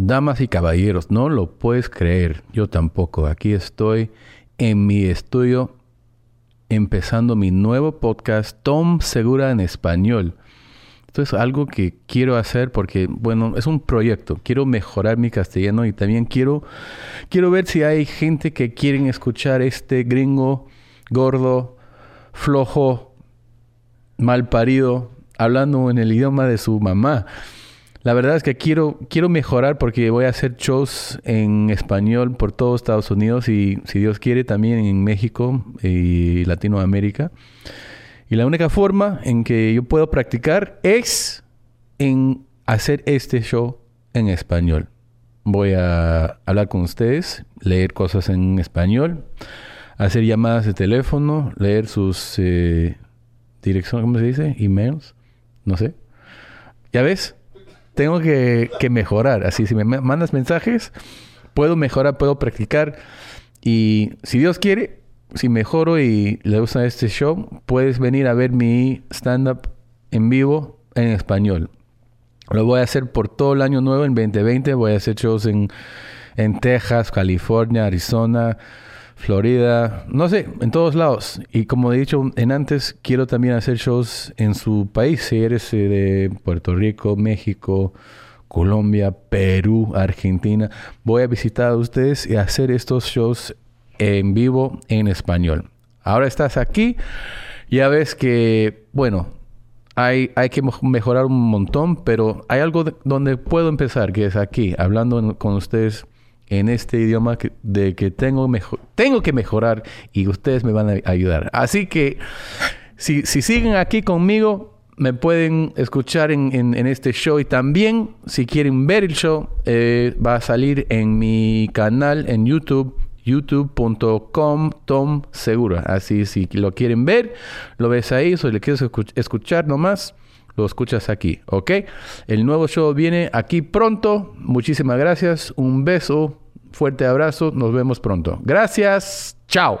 Damas y caballeros, no lo puedes creer, yo tampoco. Aquí estoy en mi estudio empezando mi nuevo podcast, Tom Segura en español. Esto es algo que quiero hacer porque, bueno, es un proyecto. Quiero mejorar mi castellano y también quiero, quiero ver si hay gente que quieren escuchar este gringo gordo, flojo, mal parido, hablando en el idioma de su mamá. La verdad es que quiero, quiero mejorar porque voy a hacer shows en español por todo Estados Unidos y, si Dios quiere, también en México y Latinoamérica. Y la única forma en que yo puedo practicar es en hacer este show en español. Voy a hablar con ustedes, leer cosas en español, hacer llamadas de teléfono, leer sus eh, direcciones, ¿cómo se dice? Emails, no sé. ¿Ya ves? Tengo que, mejorar. Así, si me mandas mensajes, puedo mejorar, puedo practicar. Y si Dios quiere, si mejoro y le gusta este show, puedes venir a ver mi stand-up en vivo en español. Lo voy a hacer por todo el año nuevo en 2020. Voy a hacer shows en, en Texas, California, Arizona, Florida, no sé, en todos lados. Y como he dicho en antes, quiero también hacer shows en su país. Si eres eh, de Puerto Rico, México, Colombia, Perú, Argentina, voy a visitar a ustedes y hacer estos shows en vivo en español. Ahora estás aquí, ya ves que, bueno, hay, hay que mejorar un montón, pero hay algo donde puedo empezar, que es aquí, hablando con ustedes en este idioma de que tengo, tengo que mejorar y ustedes me van a ayudar. Así que si, siguen aquí conmigo, me pueden escuchar en, este show y también si quieren ver el show, eh, va a salir en mi canal en YouTube youtube.com Tom Segura. Así si lo quieren ver, lo ves ahí, si le quieres escuchar nomás, lo escuchas aquí, ¿ok? El nuevo show viene aquí pronto. Muchísimas gracias. Un beso, fuerte abrazo. Nos vemos pronto. Gracias. Chao.